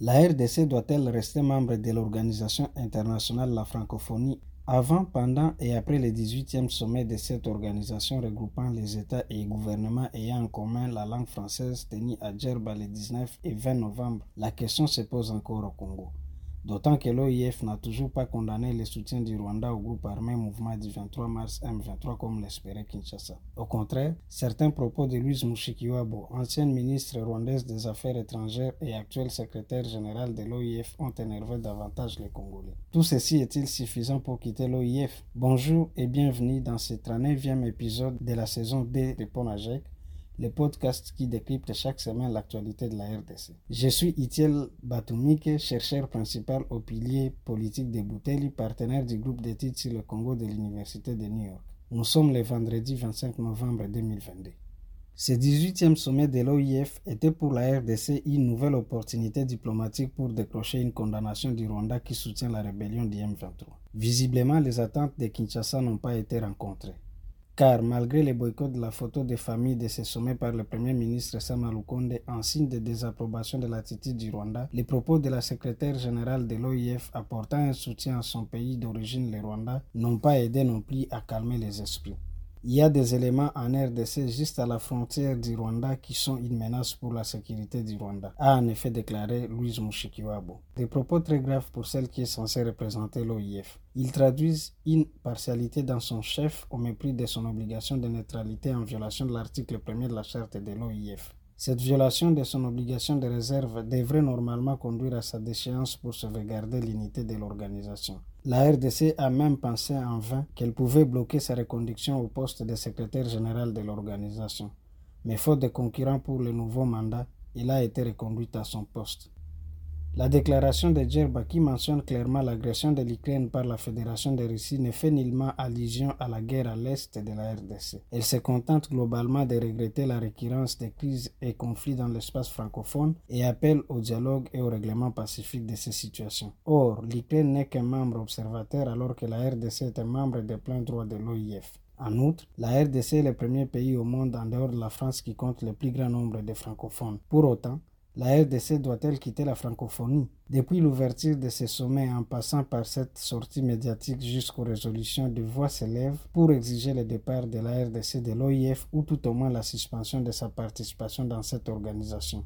La RDC doit-elle rester membre de l'Organisation internationale de la francophonie avant, pendant et après le 18e sommet de cette organisation regroupant les États et gouvernements ayant en commun la langue française tenu à Djerba le 19 et 20 novembre, la question se pose encore au Congo. D'autant que l'OIF n'a toujours pas condamné le soutien du Rwanda au groupe armé mouvement du 23 mars M23 comme l'espérait Kinshasa. Au contraire, certains propos de Louise Mushikiwabo, ancienne ministre rwandaise des Affaires étrangères et actuelle secrétaire générale de l'OIF, ont énervé davantage les Congolais. Tout ceci est-il suffisant pour quitter l'OIF Bonjour et bienvenue dans ce 39e épisode de la saison D de Ponajek le podcast qui décrypte chaque semaine l'actualité de la RDC. Je suis Itiel Batumike, chercheur principal au pilier politique de Bouteli, partenaire du groupe d'études sur le Congo de l'Université de New York. Nous sommes le vendredi 25 novembre 2022. Ce 18e sommet de l'OIF était pour la RDC une nouvelle opportunité diplomatique pour décrocher une condamnation du Rwanda qui soutient la rébellion du M23. Visiblement, les attentes de Kinshasa n'ont pas été rencontrées. Car malgré les boycotts de la photo des familles de ce sommet par le Premier ministre Sama Lukonde en signe de désapprobation de l'attitude du Rwanda, les propos de la secrétaire générale de l'OIF apportant un soutien à son pays d'origine, le Rwanda, n'ont pas aidé non plus à calmer les esprits. Il y a des éléments en RDC juste à la frontière du Rwanda qui sont une menace pour la sécurité du Rwanda, a en effet déclaré Louise Mushikiwabo. Des propos très graves pour celle qui est censée représenter l'OIF. Ils traduisent une partialité dans son chef au mépris de son obligation de neutralité en violation de l'article 1er de la charte de l'OIF. Cette violation de son obligation de réserve devrait normalement conduire à sa déchéance pour sauvegarder l'unité de l'organisation. La RDC a même pensé en vain qu'elle pouvait bloquer sa reconduction au poste de secrétaire général de l'organisation. Mais faute de concurrents pour le nouveau mandat, il a été reconduit à son poste. La déclaration de Djerba qui mentionne clairement l'agression de l'Ukraine par la Fédération de Russie ne fait nullement allusion à la guerre à l'est de la RDC. Elle se contente globalement de regretter la récurrence des crises et conflits dans l'espace francophone et appelle au dialogue et au règlement pacifique de ces situations. Or, l'Ukraine n'est qu'un membre observateur alors que la RDC est un membre de plein droit de l'OIF. En outre, la RDC est le premier pays au monde en dehors de la France qui compte le plus grand nombre de francophones. Pour autant, la RDC doit-elle quitter la francophonie? Depuis l'ouverture de ce sommet en passant par cette sortie médiatique jusqu'aux résolutions de voix s'élèvent pour exiger le départ de la RDC de l'OIF ou tout au moins la suspension de sa participation dans cette organisation.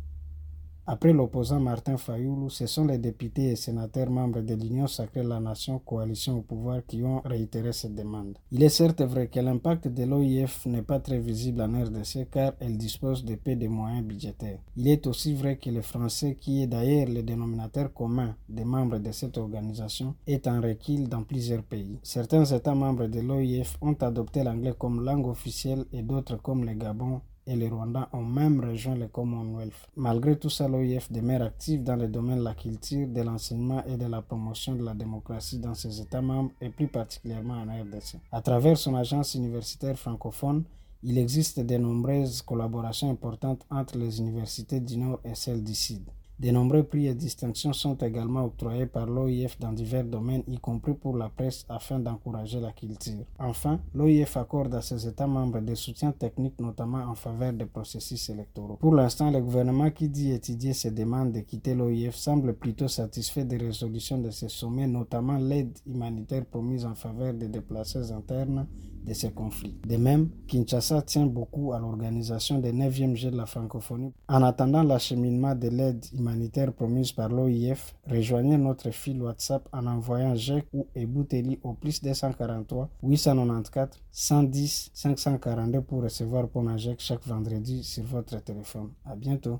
Après l'opposant Martin Fayoulou, ce sont les députés et sénateurs membres de l'Union sacrée de la nation coalition au pouvoir qui ont réitéré cette demande. Il est certes vrai que l'impact de l'OIF n'est pas très visible en RDC car elle dispose de peu de moyens budgétaires. Il est aussi vrai que le français, qui est d'ailleurs le dénominateur commun des membres de cette organisation, est en recul dans plusieurs pays. Certains États membres de l'OIF ont adopté l'anglais comme langue officielle et d'autres comme le Gabon et le Rwanda ont même rejoint le Commonwealth. Malgré tout ça, l'OIF demeure active dans le domaine de la culture, de l'enseignement et de la promotion de la démocratie dans ses États membres et plus particulièrement en RDC. À travers son agence universitaire francophone, il existe de nombreuses collaborations importantes entre les universités du Nord et celles du Sud. De nombreux prix et distinctions sont également octroyés par l'OIF dans divers domaines, y compris pour la presse, afin d'encourager la culture. Enfin, l'OIF accorde à ses États membres des soutiens techniques, notamment en faveur des processus électoraux. Pour l'instant, le gouvernement qui dit étudier ces demandes de quitter l'OIF semble plutôt satisfait des résolutions de ces sommets, notamment l'aide humanitaire promise en faveur des déplacés internes de ces conflits. De même, Kinshasa tient beaucoup à l'organisation des 9e Jeux de la francophonie. En attendant l'acheminement de l'aide humanitaire promise par l'OIF, rejoignez notre fil WhatsApp en envoyant GEC ou Ebouteli au plus 243 894 110 542 pour recevoir Ponajek chaque vendredi sur votre téléphone. À bientôt.